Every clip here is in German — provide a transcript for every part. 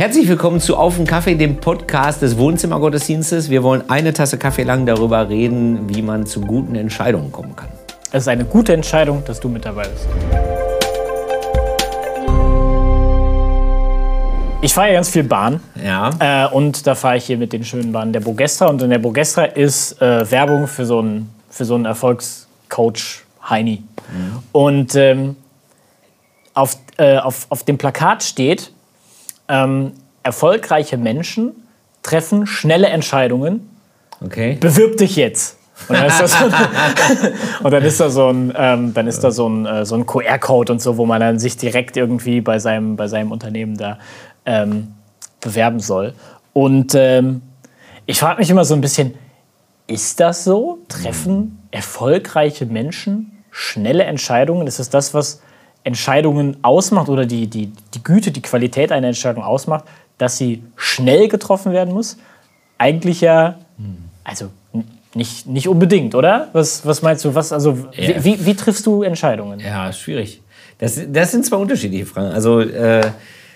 Herzlich willkommen zu Auf den Kaffee, dem Podcast des Wohnzimmergottesdienstes. Wir wollen eine Tasse Kaffee lang darüber reden, wie man zu guten Entscheidungen kommen kann. Es ist eine gute Entscheidung, dass du mit dabei bist. Ich fahre ja ganz viel Bahn. Ja. Äh, und da fahre ich hier mit den schönen Bahnen der Bogestra. Und in der Bogestra ist äh, Werbung für so einen, für so einen Erfolgscoach Heini. Und ähm, auf, äh, auf, auf dem Plakat steht, ähm, erfolgreiche Menschen treffen schnelle Entscheidungen. Okay. Bewirb dich jetzt. Und dann ist da so, und dann ist da so ein, ähm, dann ist da so ein, äh, so ein QR-Code und so, wo man dann sich direkt irgendwie bei seinem, bei seinem Unternehmen da ähm, bewerben soll. Und ähm, ich frage mich immer so ein bisschen, ist das so? Treffen erfolgreiche Menschen schnelle Entscheidungen? Ist es das, was Entscheidungen ausmacht oder die, die, die Güte, die Qualität einer Entscheidung ausmacht, dass sie schnell getroffen werden muss? Eigentlich ja, also nicht, nicht unbedingt, oder? Was, was meinst du? Was, also, Ja. wie, wie, triffst du Entscheidungen? Ja, schwierig. Das, das sind zwei unterschiedliche Fragen. Also äh,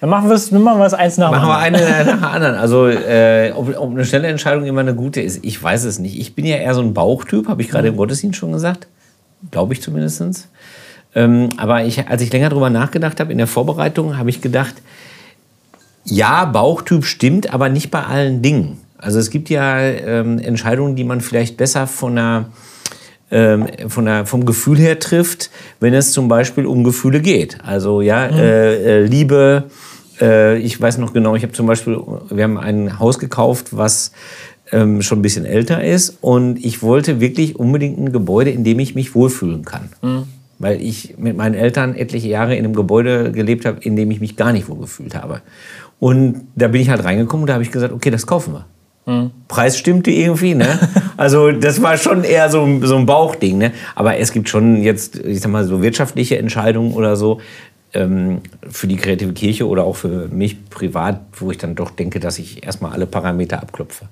Dann machen wir es machen wir es eins nach dem machen wir anderen. eine nach der anderen. Also äh, ob, ob eine schnelle Entscheidung immer eine gute ist, ich weiß es nicht. Ich bin ja eher so ein Bauchtyp, habe ich gerade im Gottesdienst schon gesagt. Glaube ich zumindest. Ähm, aber ich, als ich länger drüber nachgedacht habe in der Vorbereitung, habe ich gedacht, ja, Bauchtyp stimmt, aber nicht bei allen Dingen. Also es gibt ja ähm, Entscheidungen, die man vielleicht besser von der, ähm, von der, vom Gefühl her trifft, wenn es zum Beispiel um Gefühle geht. Also ja, äh, äh, Liebe. Äh, ich weiß noch genau, ich habe zum Beispiel, wir haben ein Haus gekauft, was ähm, schon ein bisschen älter ist und ich wollte wirklich unbedingt ein Gebäude, in dem ich mich wohlfühlen kann. Weil ich mit meinen Eltern etliche Jahre in einem Gebäude gelebt habe, in dem ich mich gar nicht wohlgefühlt habe. Und da bin ich halt reingekommen und da habe ich gesagt, okay, das kaufen wir. Preis stimmte irgendwie, ne? Also das war schon eher so, ein- so ein Bauchding, ne? Aber es gibt schon jetzt, ich sag mal, so wirtschaftliche Entscheidungen oder so ähm, für die kreative Kirche oder auch für mich privat, wo ich dann doch denke, dass ich erstmal alle Parameter abklopfe.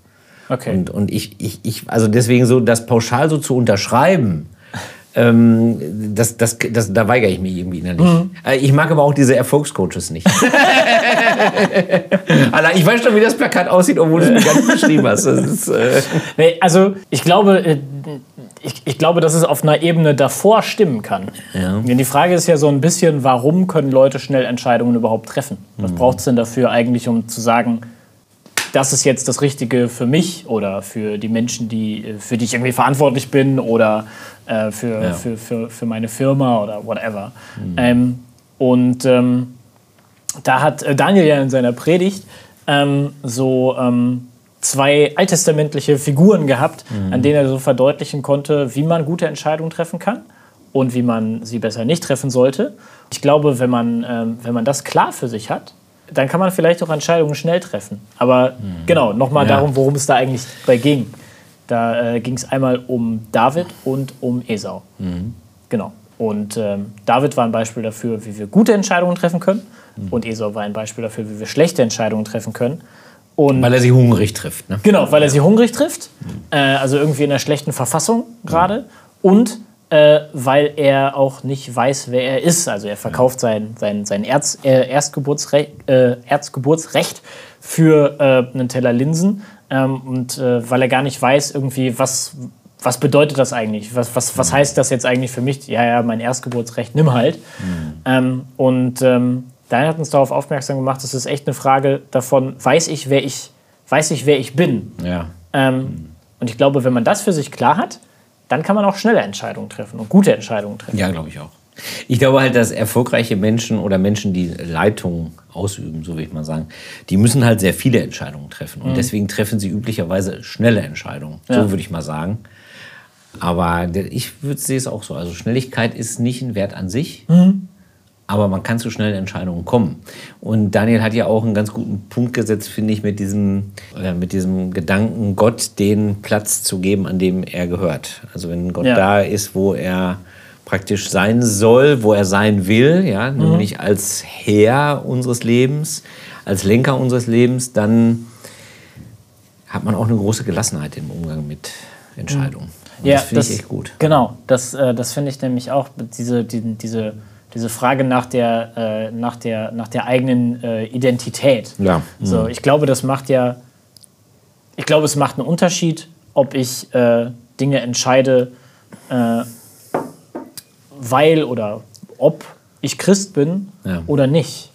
Okay. Und, und ich, ich, ich, also deswegen so, das pauschal so zu unterschreiben, ähm, das, das, das, da weigere ich mich irgendwie innerlich. Äh, Ich mag aber auch diese Erfolgscoaches nicht. Allein, ich weiß schon, wie das Plakat aussieht, obwohl du es mir gar nicht beschrieben hast. Ist, äh, Nee, also ich glaube, äh, ich, ich glaube, dass es auf einer Ebene davor stimmen kann. Ja. Denn die Frage ist ja so ein bisschen, warum können Leute schnell Entscheidungen überhaupt treffen? Was braucht es denn dafür eigentlich, um zu sagen, das ist jetzt das Richtige für mich oder für die Menschen, die, äh, für die ich irgendwie verantwortlich bin oder äh, für, Ja. für, für, für meine Firma oder whatever. Ähm, und ähm, da hat äh, Daniel ja in seiner Predigt ähm, so ähm, zwei alttestamentliche Figuren gehabt, an denen er so verdeutlichen konnte, wie man gute Entscheidungen treffen kann und wie man sie besser nicht treffen sollte. Ich glaube, wenn man, ähm, wenn man das klar für sich hat, dann kann man vielleicht auch Entscheidungen schnell treffen. Aber genau, nochmal Ja. darum, worum es da eigentlich bei ging. Da äh, ging es einmal um David und um Esau. Genau. Und ähm, David war ein Beispiel dafür, wie wir gute Entscheidungen treffen können. Und Esau war ein Beispiel dafür, wie wir schlechte Entscheidungen treffen können. Und weil er sie hungrig trifft. Ne? Genau, weil er sie hungrig trifft, äh, also irgendwie in einer schlechten Verfassung gerade. Und äh, weil er auch nicht weiß, wer er ist. Also er verkauft sein, sein, sein Erz, äh, Erstgeburtsre äh, Erzgeburtsrecht für äh, einen Teller Linsen. Ähm, und äh, weil er gar nicht weiß, irgendwie, was, was bedeutet das eigentlich? Was, was, was heißt das jetzt eigentlich für mich? Ja, ja, mein Erstgeburtsrecht, nimm halt. Ähm, und ähm, Daniel hat uns darauf aufmerksam gemacht, das ist echt eine Frage davon, weiß ich, wer ich, weiß ich, wer ich bin? Ja. Ähm, und ich glaube, wenn man das für sich klar hat, dann kann man auch schnelle Entscheidungen treffen und gute Entscheidungen treffen. Ja, glaube ich auch. Ich glaube halt, dass erfolgreiche Menschen oder Menschen, die Leitung ausüben, so will ich mal sagen, die müssen halt sehr viele Entscheidungen treffen. Und deswegen treffen sie üblicherweise schnelle Entscheidungen. Ja. So würde ich mal sagen. Aber ich sehe es auch so. Also Schnelligkeit ist nicht ein Wert an sich, aber man kann zu schnellen Entscheidungen kommen. Und Daniel hat ja auch einen ganz guten Punkt gesetzt, finde ich, mit diesem, äh, mit diesem Gedanken, Gott den Platz zu geben, an dem er gehört. Also wenn Gott Ja. da ist, wo er praktisch sein soll, wo er sein will, ja, nämlich als Herr unseres Lebens, als Lenker unseres Lebens, dann hat man auch eine große Gelassenheit im Umgang mit Entscheidungen. Und das finde ich echt gut. Genau, das, äh, das finde ich nämlich auch, diese, die, diese, diese Frage nach der, äh, nach der, nach der eigenen äh, Identität. Ja. So, ich glaube, das macht ja, ich glaube, es macht einen Unterschied, ob ich äh, Dinge entscheide, äh, weil oder ob ich Christ bin Ja. oder nicht.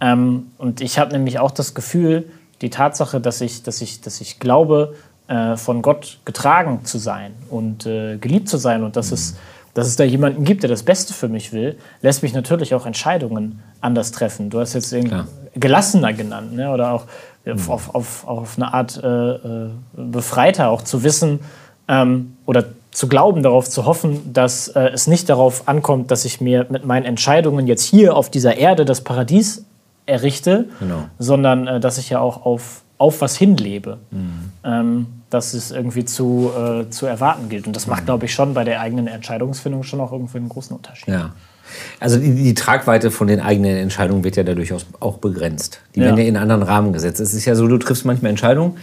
Ähm, und ich habe nämlich auch das Gefühl, die Tatsache, dass ich, dass ich, dass ich glaube, äh, von Gott getragen zu sein und äh, geliebt zu sein und dass, es, dass es da jemanden gibt, der das Beste für mich will, lässt mich natürlich auch Entscheidungen anders treffen. Du hast jetzt Klar. gelassener genannt ne? oder auch auf, auf, auf, auf eine Art äh, äh, befreiter, auch zu wissen ähm, oder zu glauben, darauf zu hoffen, dass äh, es nicht darauf ankommt, dass ich mir mit meinen Entscheidungen jetzt hier auf dieser Erde das Paradies errichte, Genau. sondern äh, dass ich ja auch auf, auf was hinlebe, ähm, dass es irgendwie zu, äh, zu erwarten gilt. Und das macht, glaube ich, schon bei der eigenen Entscheidungsfindung schon auch irgendwie einen großen Unterschied. Ja. Also die, die Tragweite von den eigenen Entscheidungen wird ja dadurch auch- auch begrenzt. Die Ja. werden ja in einen anderen Rahmen gesetzt. Es ist ja so, du triffst manchmal Entscheidungen,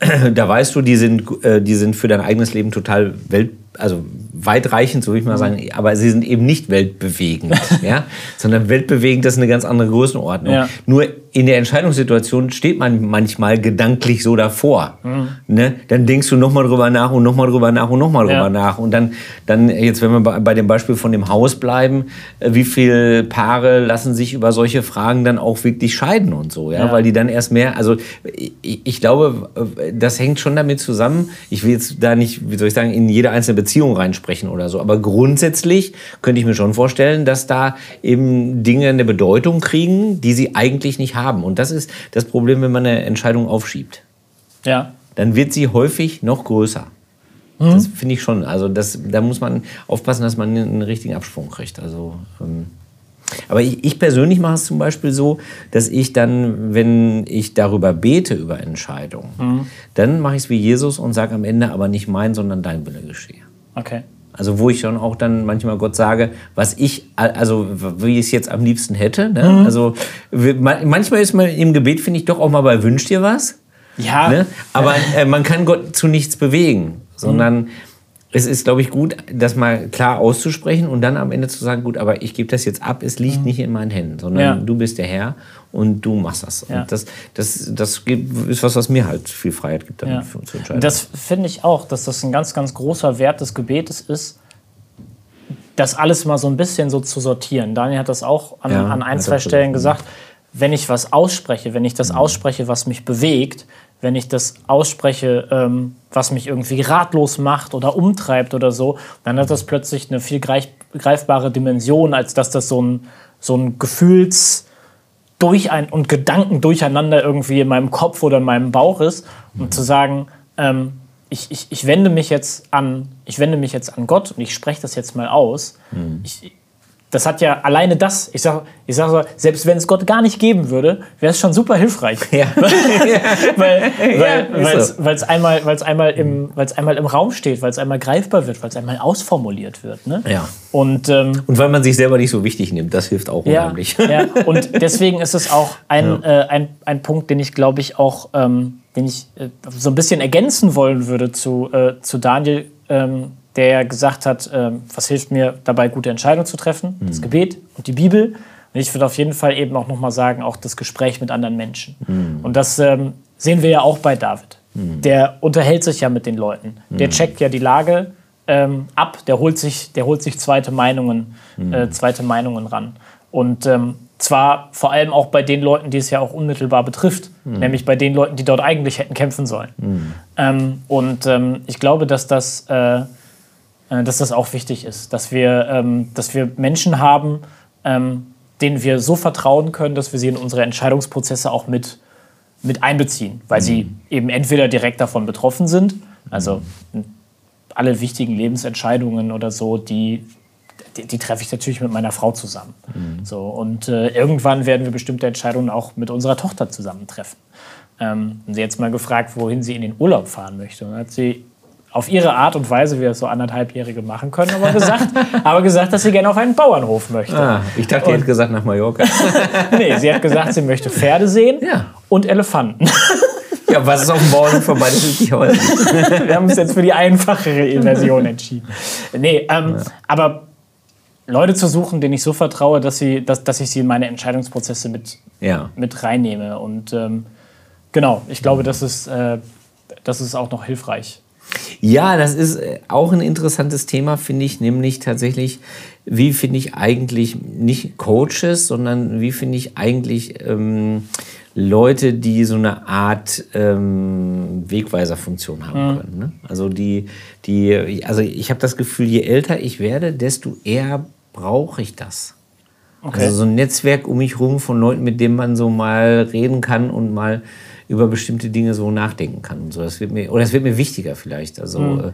da weißt du, die sind, äh, die sind für dein eigenes Leben total welt, also weitreichend, so würde ich mal sagen, aber sie sind eben nicht weltbewegend, ja? sondern weltbewegend das ist eine ganz andere Größenordnung. Ja. Nur in der Entscheidungssituation steht man manchmal gedanklich so davor. Ne? Dann denkst du nochmal drüber nach und nochmal drüber nach und nochmal drüber Ja. nach. Und dann, dann, jetzt wenn wir bei, dem Beispiel von dem Haus bleiben, äh, wie viele Paare lassen sich über solche Fragen dann auch wirklich scheiden und so, ja, Ja. weil die dann erst mehr, also ich, ich glaube, das hängt schon damit zusammen. Ich will jetzt da nicht, wie soll ich sagen, in jede einzelne Beziehung reinsprechen oder so, aber grundsätzlich könnte ich mir schon vorstellen, dass da eben Dinge eine Bedeutung kriegen, die sie eigentlich nicht haben. Und das ist das Problem, wenn man eine Entscheidung aufschiebt Ja. dann wird sie häufig noch größer. Das finde ich schon. Also das, da muss man aufpassen, dass man einen richtigen Absprung kriegt. Also, ähm, aber ich, ich persönlich mache es zum Beispiel so, dass ich dann, wenn ich darüber bete, über Entscheidungen, dann mache ich es wie Jesus und sage am Ende aber nicht mein, sondern dein Wille geschehe. Okay. Also wo ich dann auch dann manchmal Gott sage, was ich, also wie ich es jetzt am liebsten hätte. Ne? Also wir- ma- manchmal ist man im Gebet, finde ich, doch auch mal bei Wünsch dir was. Ja. Ne? Aber äh, man kann Gott zu nichts bewegen, sondern es ist, glaube ich, gut, das mal klar auszusprechen und dann am Ende zu sagen, gut, aber ich gebe das jetzt ab, es liegt nicht in meinen Händen, sondern Ja. du bist der Herr und du machst das. Ja. Und das, das, das ist was, was mir halt viel Freiheit gibt, dann Ja. zu entscheiden. Das finde ich auch, dass das ein ganz, ganz großer Wert des Gebetes ist, das alles mal so ein bisschen so zu sortieren. Daniel hat das auch an, an ein, zwei Stellen gesagt. Wenn ich was ausspreche, wenn ich Mhm. das ausspreche, was mich bewegt, wenn ich das ausspreche, ähm, was mich irgendwie ratlos macht oder umtreibt oder so, dann hat das plötzlich eine viel greif greifbare Dimension, als dass das so ein, so ein Gefühls- durch ein und Gedanken durcheinander irgendwie in meinem Kopf oder in meinem Bauch ist und zu sagen, ähm, ich, ich, ich wende mich jetzt an, ich wende mich jetzt an Gott und ich spreche das jetzt mal aus. Ich, das hat ja alleine das, ich sage ich sag so, selbst wenn es Gott gar nicht geben würde, wäre es schon super hilfreich. ja. weil weil, ist weil, so. weil's einmal, weil's einmal, im, weil's einmal im Raum steht, weil es einmal greifbar wird, weil es einmal ausformuliert wird. Ne? Ja. Und ähm, Und weil man sich selber nicht so wichtig nimmt, das hilft auch ja, unheimlich. ja, und deswegen ist es auch ein, äh, ein, ein Punkt, den ich glaube ich auch, ähm, den ich äh, so ein bisschen ergänzen wollen würde zu, äh, zu Daniel, ähm, der gesagt hat, ähm, was hilft mir dabei, gute Entscheidungen zu treffen? Das Gebet und die Bibel. Und ich würde auf jeden Fall eben auch nochmal sagen, auch das Gespräch mit anderen Menschen. Und das ähm, sehen wir ja auch bei David. Der unterhält sich ja mit den Leuten. Der checkt ja die Lage ähm, ab, der holt sich, der holt sich zweite Meinungen, äh, zweite Meinungen ran. Und ähm, zwar vor allem auch bei den Leuten, die es ja auch unmittelbar betrifft, nämlich bei den Leuten, die dort eigentlich hätten kämpfen sollen. Ähm, und ähm, ich glaube, dass das, äh, dass das auch wichtig ist, dass wir, ähm, dass wir Menschen haben, ähm, denen wir so vertrauen können, dass wir sie in unsere Entscheidungsprozesse auch mit, mit einbeziehen, weil sie eben entweder direkt davon betroffen sind, also alle wichtigen Lebensentscheidungen oder so, die, die, die treffe ich natürlich mit meiner Frau zusammen. So, und äh, irgendwann werden wir bestimmte Entscheidungen auch mit unserer Tochter zusammen treffen. Ähm, und sie hat jetzt mal gefragt, wohin sie in den Urlaub fahren möchte. Und hat sie auf ihre Art und Weise, wie das so anderthalbjährige machen können, aber gesagt, aber gesagt, dass sie gerne auf einen Bauernhof möchte. Ah, ich dachte, ihr hättet gesagt nach Mallorca. Nee, sie hat gesagt, sie möchte Pferde sehen Ja. und Elefanten. ja, was ist auf dem Bauernhof vorbei? Das ist nicht häufig. Wir haben uns jetzt für die einfachere Version entschieden. Nee, ähm, aber Leute zu suchen, denen ich so vertraue, dass, sie, dass, dass ich sie in meine Entscheidungsprozesse mit, Ja. mit reinnehme. Und ähm, genau, ich glaube, das ist, äh, das ist auch noch hilfreich. Ja, das ist äh, auch ein interessantes Thema, finde ich, nämlich tatsächlich, wie finde ich eigentlich nicht Coaches, sondern wie finde ich eigentlich ähm, Leute, die so eine Art ähm, Wegweiserfunktion haben können. Ne? Also die, die, also ich habe das Gefühl, je älter ich werde, desto eher brauche ich das. Okay. Also so ein Netzwerk um mich rum von Leuten, mit denen man so mal reden kann und mal über bestimmte Dinge so nachdenken kann. Und so. Das wird mir, oder das wird mir wichtiger vielleicht. Also ja.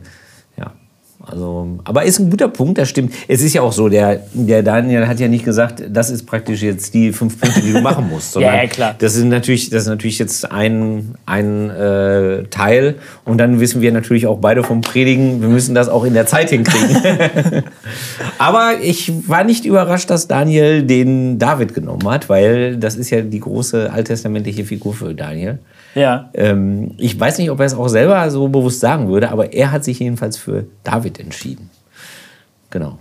Also, aber ist ein guter Punkt, das stimmt. Es ist ja auch so, der, der Daniel hat ja nicht gesagt, das ist praktisch jetzt die fünf Punkte, die du machen musst. sondern Ja, ja, klar. Das ist natürlich, das ist natürlich jetzt ein, ein äh, Teil. Und dann wissen wir natürlich auch beide vom Predigen, wir müssen das auch in der Zeit hinkriegen. Aber ich war nicht überrascht, dass Daniel den David genommen hat, weil das ist ja die große alttestamentliche Figur für Daniel. Ja. Ähm, ich weiß nicht, ob er es auch selber so bewusst sagen würde, aber er hat sich jedenfalls für David entschieden. Genau.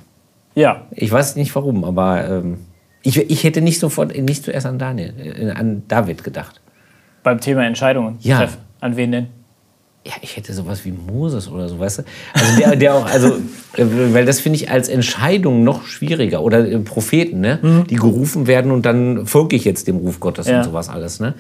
Ja. Ich weiß nicht warum, aber ähm, ich, ich hätte nicht sofort, nicht zuerst an Daniel, äh, an David gedacht. Beim Thema Entscheidungen Ja. treffen. An wen denn? Ja, ich hätte sowas wie Moses oder so, weißt du? Also der, der auch, also, äh, weil das finde ich als Entscheidung noch schwieriger. Oder äh, Propheten, ne? Die gerufen werden und dann folge ich jetzt dem Ruf Gottes Ja. und sowas alles, ne?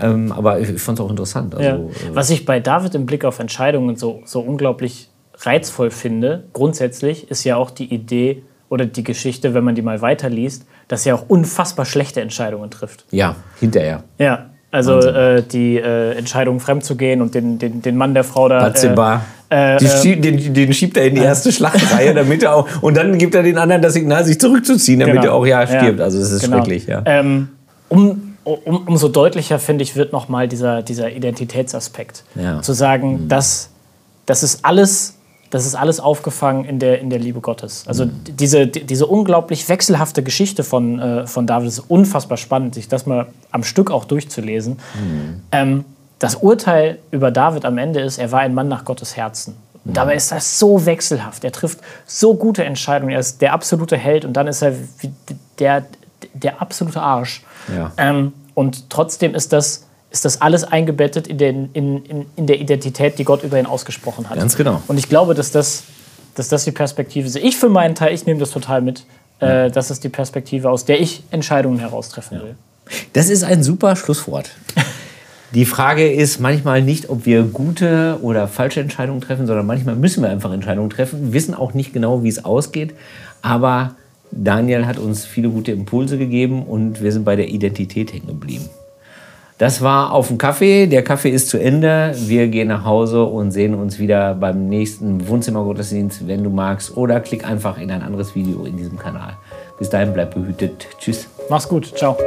Ähm, aber ich, ich fand es auch interessant. Also, Ja. äh, Was ich bei David im Blick auf Entscheidungen so, so unglaublich reizvoll finde, grundsätzlich, ist ja auch die Idee oder die Geschichte, wenn man die mal weiterliest, dass er auch unfassbar schlechte Entscheidungen trifft. ja, hinterher. Ja. Also äh, die äh, Entscheidung, fremd zu gehen und den, den, den Mann der Frau da. Bathseba. äh, äh, schie- den, den schiebt er in die erste Schlachtreihe, damit er auch. Und dann gibt er den anderen das Signal, sich zurückzuziehen, damit Genau. er auch ja Ja. stirbt. Also, das ist Genau. schrecklich, ja. Ähm, um, um, umso deutlicher, finde ich, wird nochmal dieser, dieser Identitätsaspekt. Ja. Zu sagen, dass das ist alles. Das ist alles aufgefangen in der, in der Liebe Gottes. Also Mhm. diese, diese unglaublich wechselhafte Geschichte von, äh, von David ist unfassbar spannend, sich das mal am Stück auch durchzulesen. Mhm. Ähm, das Urteil über David am Ende ist, er war ein Mann nach Gottes Herzen. Mhm. Und dabei ist das so wechselhaft. Er trifft so gute Entscheidungen. Er ist der absolute Held und dann ist er der, der absolute Arsch. Ja. Ähm, und trotzdem ist das, ist das alles eingebettet in, den, in, in, in der Identität, die Gott über ihn ausgesprochen hat. Ganz genau. Und ich glaube, dass das, dass das die Perspektive ist. Ich für meinen Teil, ich nehme das total mit. Äh, das ist die Perspektive, aus der ich Entscheidungen heraustreffen will. Das ist ein super Schlusswort. Die Frage ist manchmal nicht, ob wir gute oder falsche Entscheidungen treffen, sondern manchmal müssen wir einfach Entscheidungen treffen, wissen auch nicht genau, wie es ausgeht. Aber Daniel hat uns viele gute Impulse gegeben und wir sind bei der Identität hängen geblieben. Das war auf dem Kaffee. Der Kaffee ist zu Ende. Wir gehen nach Hause und sehen uns wieder beim nächsten Wohnzimmergottesdienst, wenn du magst. Oder klick einfach in ein anderes Video in diesem Kanal. Bis dahin, bleib behütet. Tschüss. Mach's gut. Ciao.